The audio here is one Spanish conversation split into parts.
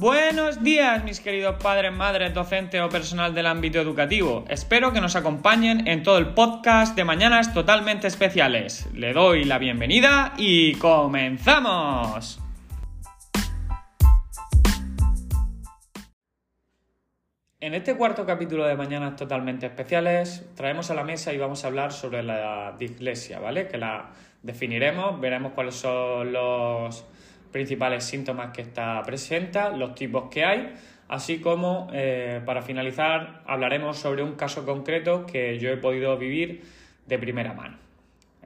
Buenos días, mis queridos padres, madres, docentes o personal del ámbito educativo. Espero que nos acompañen en todo el podcast de Mañanas Totalmente Especiales. Le doy la bienvenida y comenzamos. En este cuarto capítulo de Mañanas Totalmente Especiales traemos a la mesa y vamos a hablar sobre la dislexia, ¿vale? Que la definiremos, veremos cuáles son los principales síntomas que esta presenta, los tipos que hay, así como eh, para finalizar hablaremos sobre un caso concreto que yo he podido vivir de primera mano.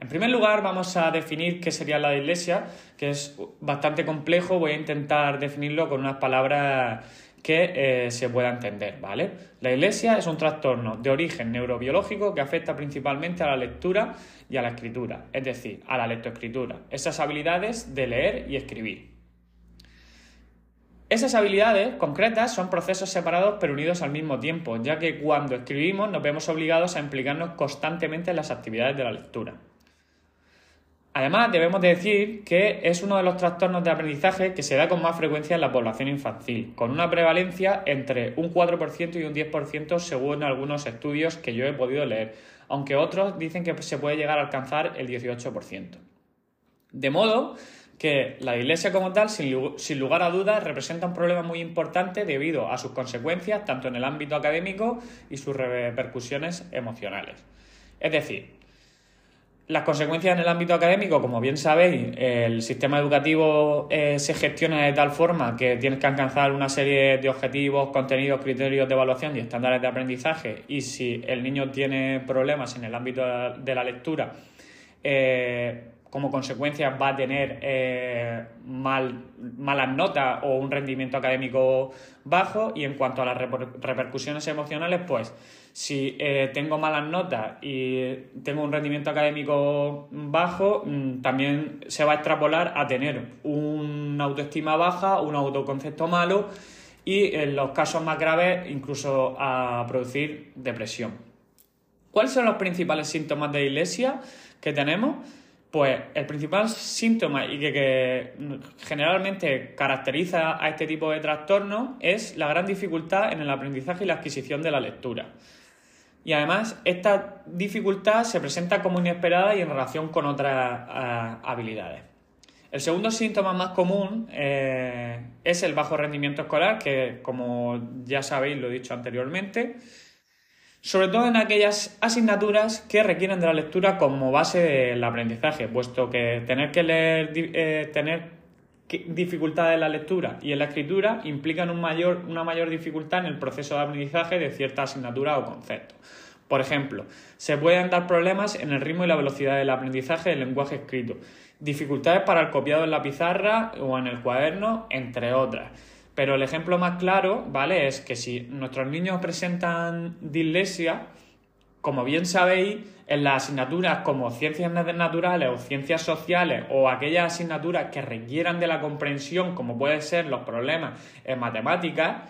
En primer lugar vamos a definir qué sería la dislexia, que es bastante complejo, voy a intentar definirlo con unas palabras que eh, se pueda entender, ¿vale? La dislexia es un trastorno de origen neurobiológico que afecta principalmente a la lectura y a la escritura, es decir, a la lectoescritura, esas habilidades de leer y escribir. Esas habilidades concretas son procesos separados pero unidos al mismo tiempo, ya que cuando escribimos nos vemos obligados a implicarnos constantemente en las actividades de la lectura. Además, debemos decir que es uno de los trastornos de aprendizaje que se da con más frecuencia en la población infantil, con una prevalencia entre un 4% y un 10% según algunos estudios que yo he podido leer, aunque otros dicen que se puede llegar a alcanzar el 18%. De modo que la iglesia como tal, sin lugar a dudas, representa un problema muy importante debido a sus consecuencias tanto en el ámbito académico y sus repercusiones emocionales. Es decir, las consecuencias en el ámbito académico, como bien sabéis, el sistema educativo eh, se gestiona de tal forma que tienes que alcanzar una serie de objetivos, contenidos, criterios de evaluación y estándares de aprendizaje. Y si el niño tiene problemas en el ámbito de la lectura, eh, como consecuencia va a tener eh, mal, malas notas o un rendimiento académico bajo. Y en cuanto a las repercusiones emocionales, pues si eh, tengo malas notas y tengo un rendimiento académico bajo, mm, también se va a extrapolar a tener una autoestima baja, un autoconcepto malo y en los casos más graves incluso a producir depresión. ¿Cuáles son los principales síntomas de iglesia que tenemos? Pues el principal síntoma y que, generalmente caracteriza a este tipo de trastorno es la gran dificultad en el aprendizaje y la adquisición de la lectura. Y además, esta dificultad se presenta como inesperada y en relación con otras eh, habilidades. El segundo síntoma más común eh, es el bajo rendimiento escolar, que como ya sabéis, lo he dicho anteriormente, sobre todo en aquellas asignaturas que requieren de la lectura como base del aprendizaje, puesto que tener que leer, eh, tener dificultad en la lectura y en la escritura implican una mayor dificultad en el proceso de aprendizaje de cierta asignatura o concepto. Por ejemplo, se pueden dar problemas en el ritmo y la velocidad del aprendizaje del lenguaje escrito, dificultades para el copiado en la pizarra o en el cuaderno, entre otras. Pero el ejemplo más claro, ¿vale? Es que si nuestros niños presentan dislexia, como bien sabéis, en las asignaturas como ciencias naturales o ciencias sociales o aquellas asignaturas que requieran de la comprensión, como pueden ser los problemas en matemáticas,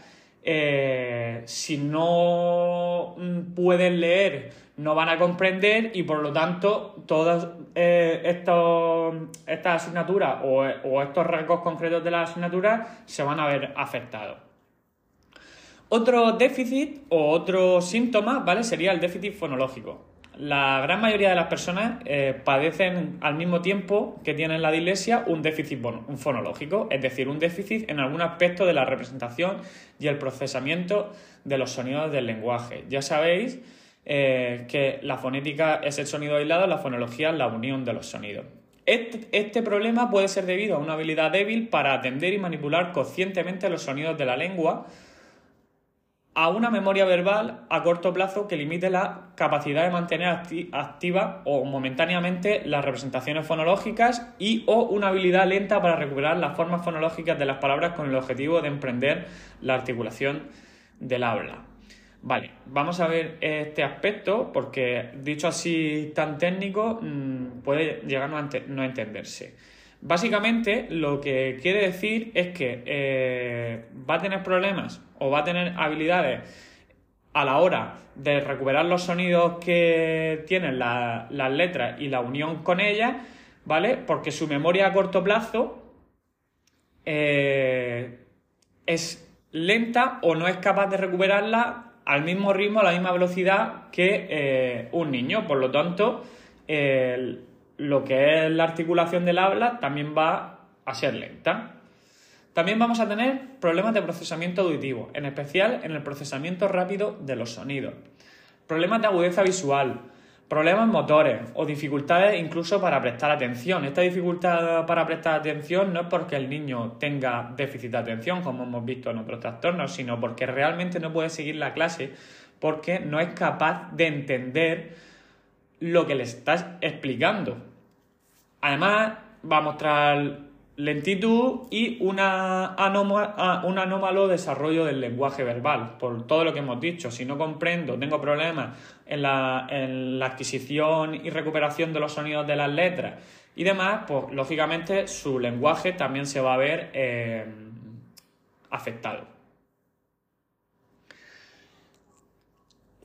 eh, si no pueden leer, no van a comprender y por lo tanto todas eh, estas asignaturas o, estos rasgos concretos de las asignaturas se van a ver afectados. Otro déficit o otro síntoma, ¿vale? Sería el déficit fonológico. La gran mayoría de las personas eh, padecen al mismo tiempo que tienen la dislexia un déficit fonológico, es decir, un déficit en algún aspecto de la representación y el procesamiento de los sonidos del lenguaje. Ya sabéis eh, que la fonética es el sonido aislado, la fonología es la unión de los sonidos. Este, este, problema puede ser debido a una habilidad débil para atender y manipular conscientemente los sonidos de la lengua, a una memoria verbal a corto plazo que limite la capacidad de mantener activa o momentáneamente las representaciones fonológicas y o una habilidad lenta para recuperar las formas fonológicas de las palabras con el objetivo de emprender la articulación del habla. Vale, vamos a ver este aspecto porque dicho así tan técnico mm, puede llegar a no entenderse. Básicamente lo que quiere decir es que eh, va a tener problemas o va a tener habilidades a la hora de recuperar los sonidos que tienen las letras y la unión con ellas, ¿vale? Porque su memoria a corto plazo eh, es lenta o no es capaz de recuperarla al mismo ritmo, a la misma velocidad que eh, un niño. Por lo tanto, lo que es la articulación del habla también va a ser lenta. También vamos a tener problemas de procesamiento auditivo, en especial en el procesamiento rápido de los sonidos. Problemas de agudeza visual, problemas motores o dificultades incluso para prestar atención. Esta dificultad para prestar atención no es porque el niño tenga déficit de atención, como hemos visto en otros trastornos, sino porque realmente no puede seguir la clase porque no es capaz de entender lo que le estás explicando. Además, va a mostrar lentitud y una ah, un anómalo desarrollo del lenguaje verbal, por todo lo que hemos dicho. Si no comprendo, tengo problemas en la, adquisición y recuperación de los sonidos de las letras y demás, pues lógicamente su lenguaje también se va a ver eh, afectado.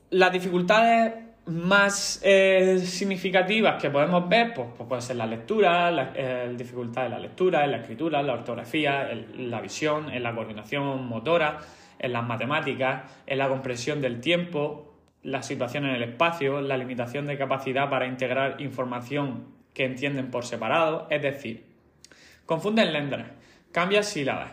Las dificultades más eh, significativas que podemos ver, pues, pues puede ser la lectura, la dificultad de la lectura, en la escritura, la ortografía, la visión, en la coordinación motora, en las matemáticas, en la comprensión del tiempo, la situación en el espacio, la limitación de capacidad para integrar información que entienden por separado, es decir, confunden letras, cambian sílabas,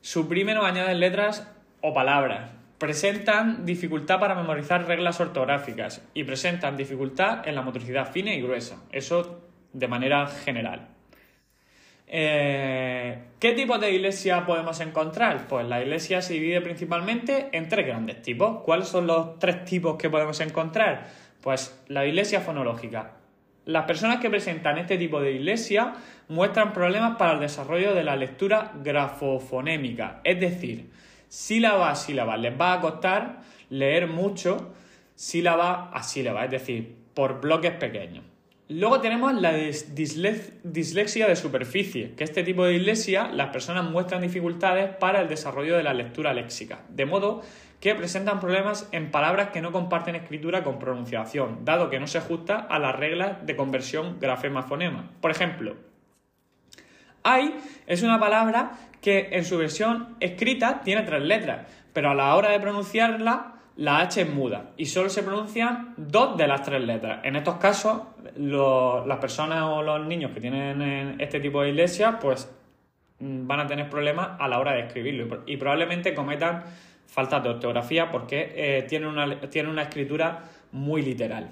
suprimen o añaden letras o palabras, presentan dificultad para memorizar reglas ortográficas y presentan dificultad en la motricidad fina y gruesa. Eso de manera general. Eh, ¿Qué tipo de iglesia podemos encontrar? Pues la iglesia se divide principalmente en tres grandes tipos. ¿Cuáles son los tres tipos que podemos encontrar? Pues la iglesia fonológica. Las personas que presentan este tipo de iglesia muestran problemas para el desarrollo de la lectura grafofonémica, es decir, sílaba a sílaba. Les va a costar leer mucho sílaba a sílaba, es decir, por bloques pequeños. Luego tenemos la dislexia de superficie, que este tipo de dislexia las personas muestran dificultades para el desarrollo de la lectura léxica, de modo que presentan problemas en palabras que no comparten escritura con pronunciación, dado que no se ajusta a las reglas de conversión grafema-fonema. Por ejemplo, hay es una palabra que en su versión escrita tiene tres letras, pero a la hora de pronunciarla la H es muda y solo se pronuncian dos de las tres letras. En estos casos, las personas o los niños que tienen este tipo de iglesia, pues mm, van a tener problemas a la hora de escribirlo y probablemente cometan faltas de ortografía porque eh, tienen, una, tienen una escritura muy literal.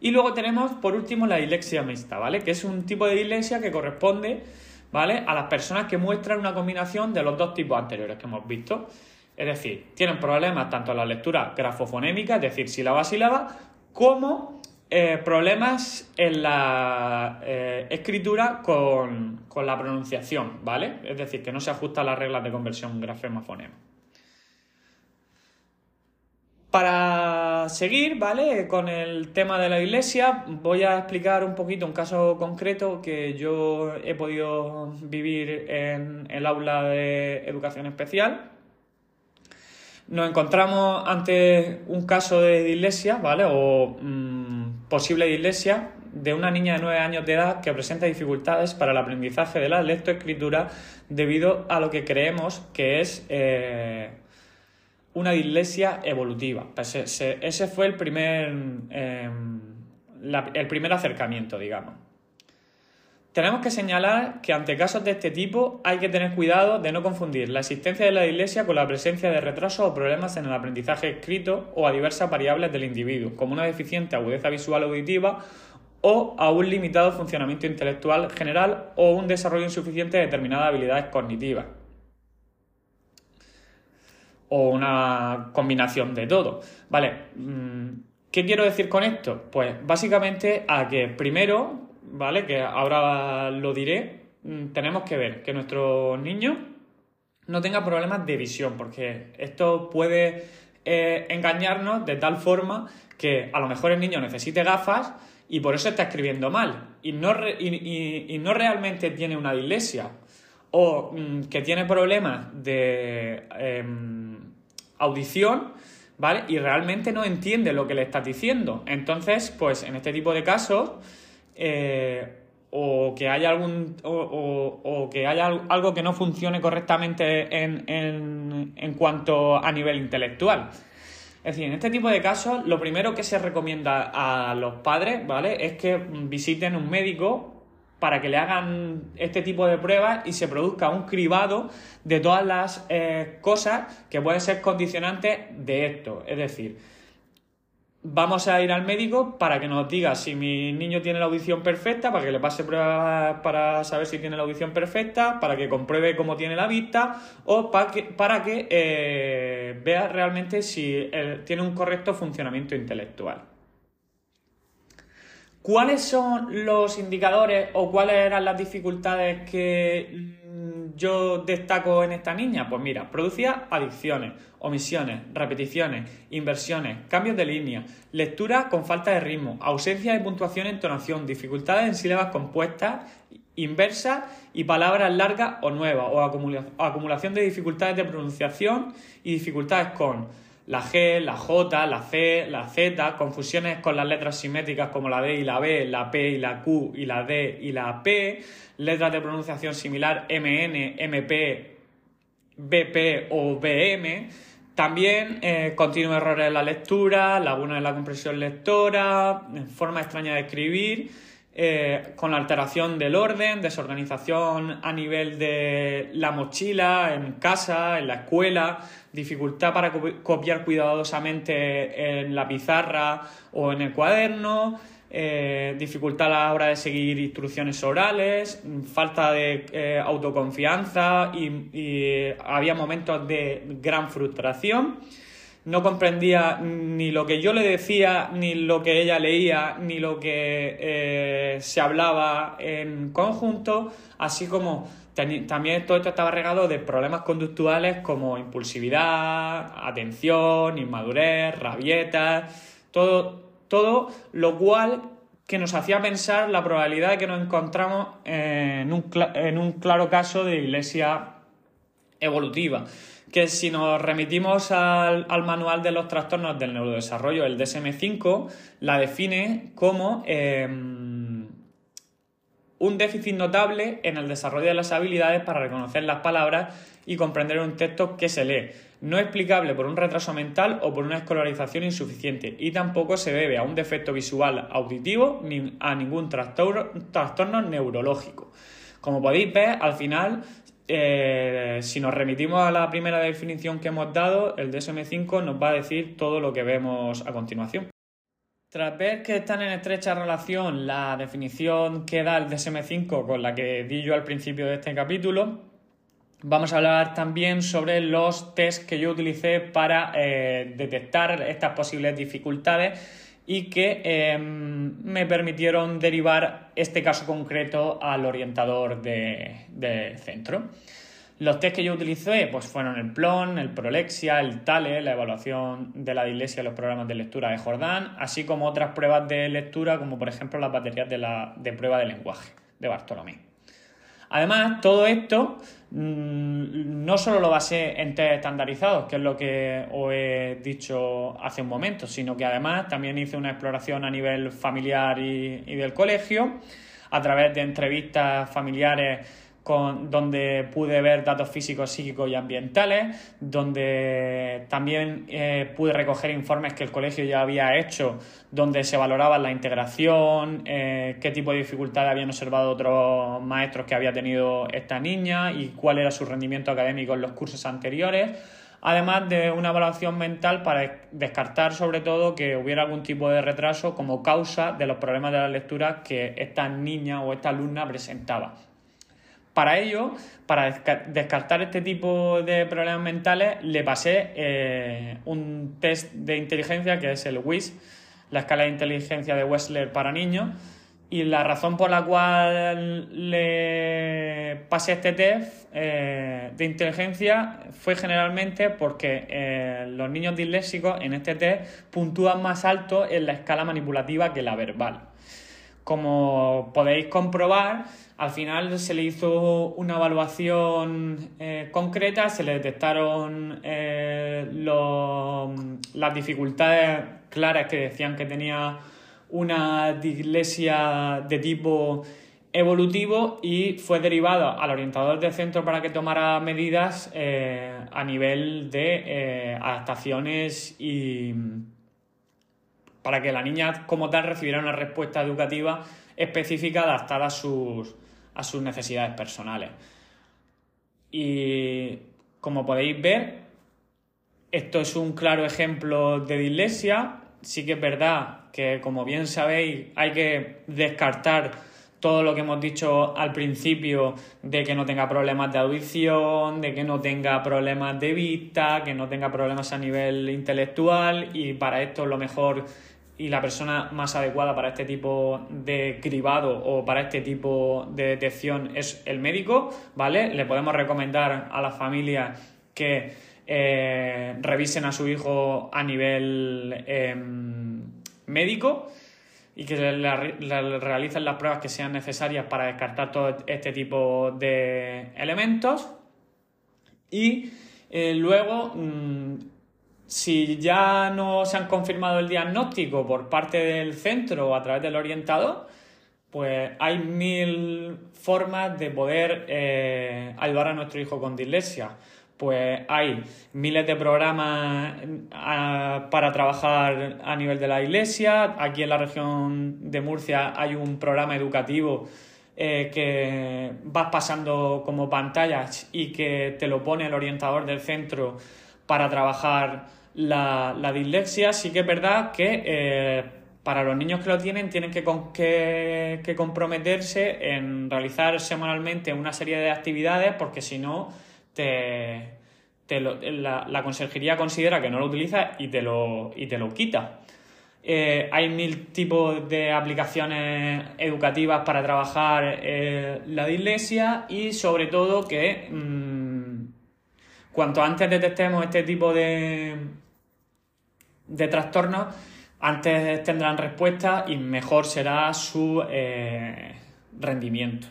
Y luego tenemos, por último, la dislexia mixta, ¿vale? Que es un tipo de dislexia que corresponde, ¿vale? A las personas que muestran una combinación de los dos tipos anteriores que hemos visto. Es decir, tienen problemas tanto en la lectura grafofonémica, es decir, sílaba a sílaba, como eh, problemas en la eh, escritura con, con, la pronunciación, ¿vale? Es decir, que no se ajusta a las reglas de conversión grafema-fonema. Para seguir, ¿vale? Con el tema de la iglesia, voy a explicar un poquito un caso concreto que yo he podido vivir en el aula de educación especial. Nos encontramos ante un caso de dislexia, ¿vale? O mm, posible dislexia de una niña de 9 años de edad que presenta dificultades para el aprendizaje de la lectoescritura debido a lo que creemos que es eh, una dislexia evolutiva. Pues ese, fue el primer, em, el primer acercamiento, digamos. Tenemos que señalar que ante casos de este tipo hay que tener cuidado de no confundir la existencia de la dislexia con la presencia de retrasos o problemas en el aprendizaje escrito o a diversas variables del individuo, como una deficiente agudeza visual auditiva o a un limitado funcionamiento intelectual general o un desarrollo insuficiente de determinadas habilidades cognitivas o una combinación de todo. Vale, mm, ¿qué quiero decir con esto? Pues básicamente a que primero, ¿vale? Que ahora lo diré, mm, tenemos que ver que nuestro niño no tenga problemas de visión, porque esto puede eh, engañarnos de tal forma que a lo mejor el niño necesite gafas y por eso está escribiendo mal y no, y, no realmente tiene una dislexia o mm, que tiene problemas de... Em, audición, ¿vale? Y realmente no entiende lo que le estás diciendo. Entonces, pues en este tipo de casos, eh, o que haya algún o, que haya algo que no funcione correctamente en, en, en, cuanto a nivel intelectual. Es decir, en este tipo de casos, lo primero que se recomienda a los padres, ¿vale? Es que visiten un médico para que le hagan este tipo de pruebas y se produzca un cribado de todas las eh, cosas que pueden ser condicionantes de esto. Es decir, vamos a ir al médico para que nos diga si mi niño tiene la audición perfecta, para que le pase pruebas para saber si tiene la audición perfecta, para que compruebe cómo tiene la vista o para que, eh, vea realmente si tiene un correcto funcionamiento intelectual. ¿Cuáles son los indicadores o cuáles eran las dificultades que mm, yo destaco en esta niña? Pues mira, producía adicciones, omisiones, repeticiones, inversiones, cambios de línea, lectura con falta de ritmo, ausencia de puntuación e entonación, dificultades en sílabas compuestas, inversas y palabras largas o nuevas, o acumulación de dificultades de pronunciación y dificultades con la G, la J, la C, la Z, confusiones con las letras simétricas como la D y la B, la P y la Q y la D y la P, letras de pronunciación similar MN, MP, BP o BM, también eh, continuos errores en la lectura, laguna en la compresión lectora, forma extraña de escribir, eh, con alteración del orden, desorganización a nivel de la mochila, en casa, en la escuela, dificultad para copiar cuidadosamente en la pizarra o en el cuaderno, eh, dificultad a la hora de seguir instrucciones orales, falta de eh, autoconfianza y, había momentos de gran frustración. No comprendía ni lo que yo le decía, ni lo que ella leía, ni lo que eh, se hablaba en conjunto, así como también todo esto estaba regado de problemas conductuales como impulsividad, atención, inmadurez, rabietas, todo, todo lo cual que nos hacía pensar la probabilidad de que nos encontramos en un, en un claro caso de iglesia evolutiva que si nos remitimos al, manual de los trastornos del neurodesarrollo, el DSM5, la define como em, un déficit notable en el desarrollo de las habilidades para reconocer las palabras y comprender un texto que se lee, no explicable por un retraso mental o por una escolarización insuficiente, y tampoco se debe a un defecto visual auditivo ni a ningún trastorno, neurológico. Como podéis ver, al final, eh, si nos remitimos a la primera definición que hemos dado, el DSM5 nos va a decir todo lo que vemos a continuación. Tras ver que están en estrecha relación la definición que da el DSM5 con la que di yo al principio de este capítulo, vamos a hablar también sobre los tests que yo utilicé para eh, detectar estas posibles dificultades y que em, me permitieron derivar este caso concreto al orientador de, centro. Los test que yo utilicé pues, fueron el PLON, el Prolexia, el TALE, la evaluación de la dislexia y los programas de lectura de Jordán, así como otras pruebas de lectura, como por ejemplo las baterías de, la, de prueba de lenguaje de Bartolomé. Además, todo esto mm, no solo lo basé en test estandarizados, que es lo que os he dicho hace un momento, sino que además también hice una exploración a nivel familiar y del colegio, a través de entrevistas familiares donde pude ver datos físicos, psíquicos y ambientales, donde también eh, pude recoger informes que el colegio ya había hecho, donde se valoraba la integración, eh, qué tipo de dificultades habían observado otros maestros que había tenido esta niña y cuál era su rendimiento académico en los cursos anteriores además de una evaluación mental para descartar sobre todo que hubiera algún tipo de retraso como causa de los problemas de la lectura que esta niña o esta alumna presentaba. Para ello, para descartar este tipo de problemas mentales, le pasé eh, un test de inteligencia que es el WIS, la escala de inteligencia de Wessler para niños. Y la razón por la cual le pasé este test eh, de inteligencia fue generalmente porque eh, los niños disléxicos en este test puntúan más alto en la escala manipulativa que la verbal. Como podéis comprobar, al final se le hizo una evaluación eh, concreta, se le detectaron eh, las dificultades claras que decían que tenía una dislexia de tipo evolutivo y fue derivado al orientador del centro para que tomara medidas eh, a nivel de adaptaciones y para que la niña como tal recibiera una respuesta educativa específica adaptada a sus, a sus necesidades personales. Y como podéis ver, esto es un claro ejemplo de dislexia. Sí que es verdad que, como bien sabéis, hay que descartar todo lo que hemos dicho al principio de que no tenga problemas de audición, de que no tenga problemas de vista, que no tenga problemas a nivel intelectual y para esto lo mejor y la persona más adecuada para este tipo de cribado o para este tipo de detección es el médico, ¿vale? Le podemos recomendar a la familia que eh, revisen a su hijo a nivel em, médico y que le, realicen las pruebas que sean necesarias para descartar todo este tipo de elementos. Y eh, luego, mm, si ya no se han confirmado el diagnóstico por parte del centro o a través del orientador, pues hay mil formas de poder eh, ayudar a nuestro hijo con dislexia pues hay miles de programas ah, para trabajar a nivel de la iglesia. Aquí en la región de Murcia hay un programa educativo eh, que vas pasando como pantallas y que te lo pone el orientador del centro para trabajar la, dislexia. Sí que es verdad que eh, para los niños que lo tienen tienen que, que comprometerse en realizar semanalmente una serie de actividades porque si no te, la, consejería considera que no lo utiliza y te lo, y te lo quita. Eh, hay mil tipos de aplicaciones educativas para trabajar eh, la dislexia y sobre todo que mm, cuanto antes detectemos este tipo de, de trastornos, antes tendrán respuesta y mejor será su eh, rendimiento.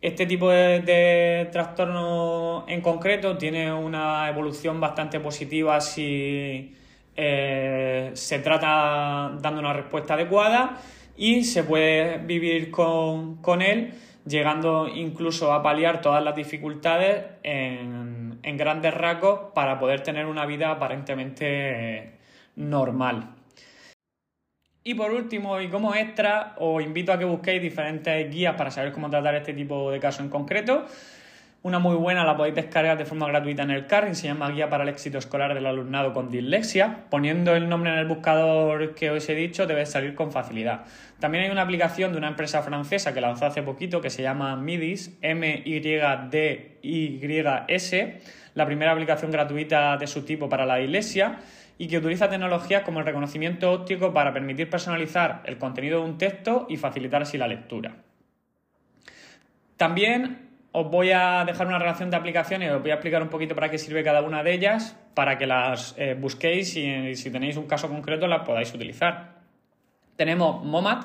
Este tipo de, trastorno en concreto tiene una evolución bastante positiva si eh, se trata dando una respuesta adecuada y se puede vivir con, él llegando incluso a paliar todas las dificultades en, en grandes rasgos para poder tener una vida aparentemente normal. Y por último, y como extra, os invito a que busquéis diferentes guías para saber cómo tratar este tipo de caso en concreto. Una muy buena la podéis descargar de forma gratuita en el CARRIN, se llama Guía para el éxito escolar del alumnado con dislexia. Poniendo el nombre en el buscador que os he dicho, debe salir con facilidad. También hay una aplicación de una empresa francesa que lanzó hace poquito que se llama MIDIS, M-Y-D-Y-S, la primera aplicación gratuita de su tipo para la dislexia y que utiliza tecnologías como el reconocimiento óptico para permitir personalizar el contenido de un texto y facilitar así la lectura. También os voy a dejar una relación de aplicaciones os voy a explicar un poquito para qué sirve cada una de ellas para que las eh, busquéis y si tenéis un caso concreto las podáis utilizar. Tenemos MOMAT,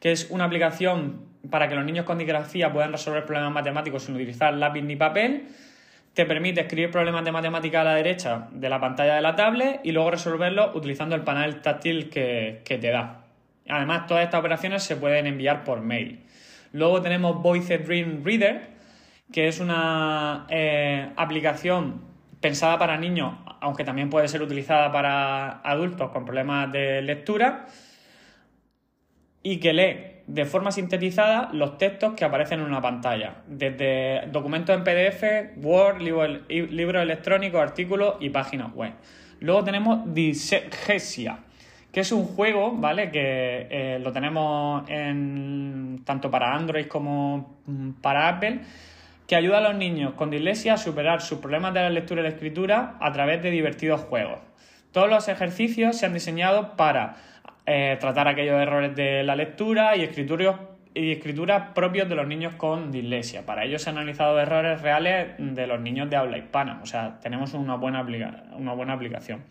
que es una aplicación para que los niños con disgrafía puedan resolver problemas matemáticos sin utilizar lápiz ni papel te permite escribir problemas de matemática a la derecha de la pantalla de la tablet y luego resolverlos utilizando el panel táctil que, te da. Además, todas estas operaciones se pueden enviar por mail. Luego tenemos Voice Dream Reader, que es una eh, aplicación pensada para niños, aunque también puede ser utilizada para adultos con problemas de lectura, y que lee de forma sintetizada los textos que aparecen en una pantalla, desde documentos en PDF, Word, libros electrónicos, artículos y páginas web. Luego tenemos Disegesia, que es un juego, ¿vale? Que eh, lo tenemos en, tanto para Android como mm, para Apple, que ayuda a los niños con dislexia a superar sus problemas de la lectura y la escritura a través de divertidos juegos. Todos los ejercicios se han diseñado para eh, tratar aquellos errores de la lectura y escritura, y escritura propios de los niños con dislexia. Para ello se han analizado errores reales de los niños de habla hispana, o sea, tenemos una buena, una buena aplicación.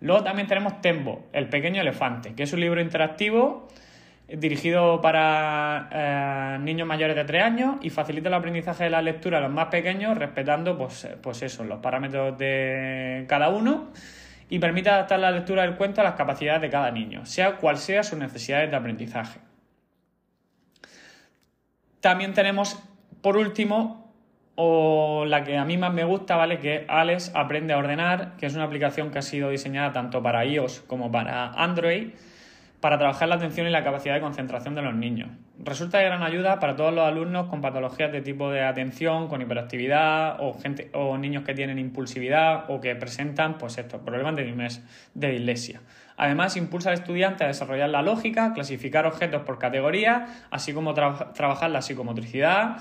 Luego también tenemos Tembo, el pequeño elefante, que es un libro interactivo dirigido para eh, niños mayores de 3 años y facilita el aprendizaje de la lectura a los más pequeños respetando pues, pues eso, los parámetros de cada uno y permite adaptar la lectura del cuento a las capacidades de cada niño, sea cual sea sus necesidades de aprendizaje. también tenemos, por último, o la que a mí más me gusta, ¿vale? Que Alex Aprende a Ordenar, que es una aplicación que ha sido diseñada tanto para iOS como para Android para trabajar la atención y la capacidad de concentración de los niños. Resulta de gran ayuda para todos los alumnos con patologías de tipo de atención, con hiperactividad o, gente, o niños que tienen impulsividad o que presentan pues estos problemas de, de dislexia. Además, impulsa al estudiante a desarrollar la lógica, clasificar objetos por categoría, así como trabajar la psicomotricidad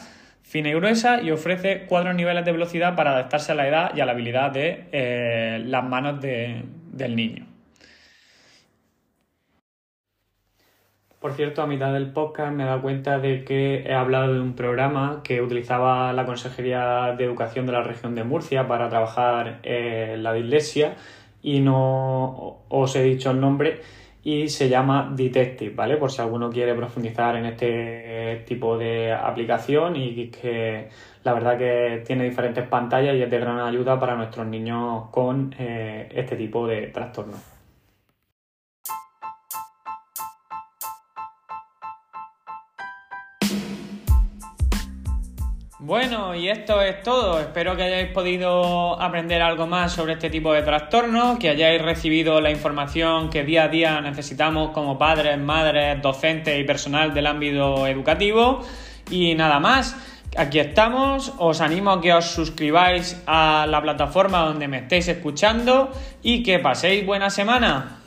fina y gruesa y ofrece cuatro niveles de velocidad para adaptarse a la edad y a la habilidad de eh, las manos del niño. Por cierto, a mitad del podcast me he dado cuenta de que he hablado de un programa que utilizaba la Consejería de Educación de la región de Murcia para trabajar en la dislexia y no os he dicho el nombre y se llama Detective, ¿vale? Por si alguno quiere profundizar en este tipo de aplicación y que la verdad que tiene diferentes pantallas y es de gran ayuda para nuestros niños con eh, este tipo de trastornos. Bueno, y esto es todo. Espero que hayáis podido aprender algo más sobre este tipo de trastornos, que hayáis recibido la información que día a día necesitamos como padres, madres, docentes y personal del ámbito educativo. Y nada más, aquí estamos. Os animo a que os suscribáis a la plataforma donde me estéis escuchando y que paséis buena semana.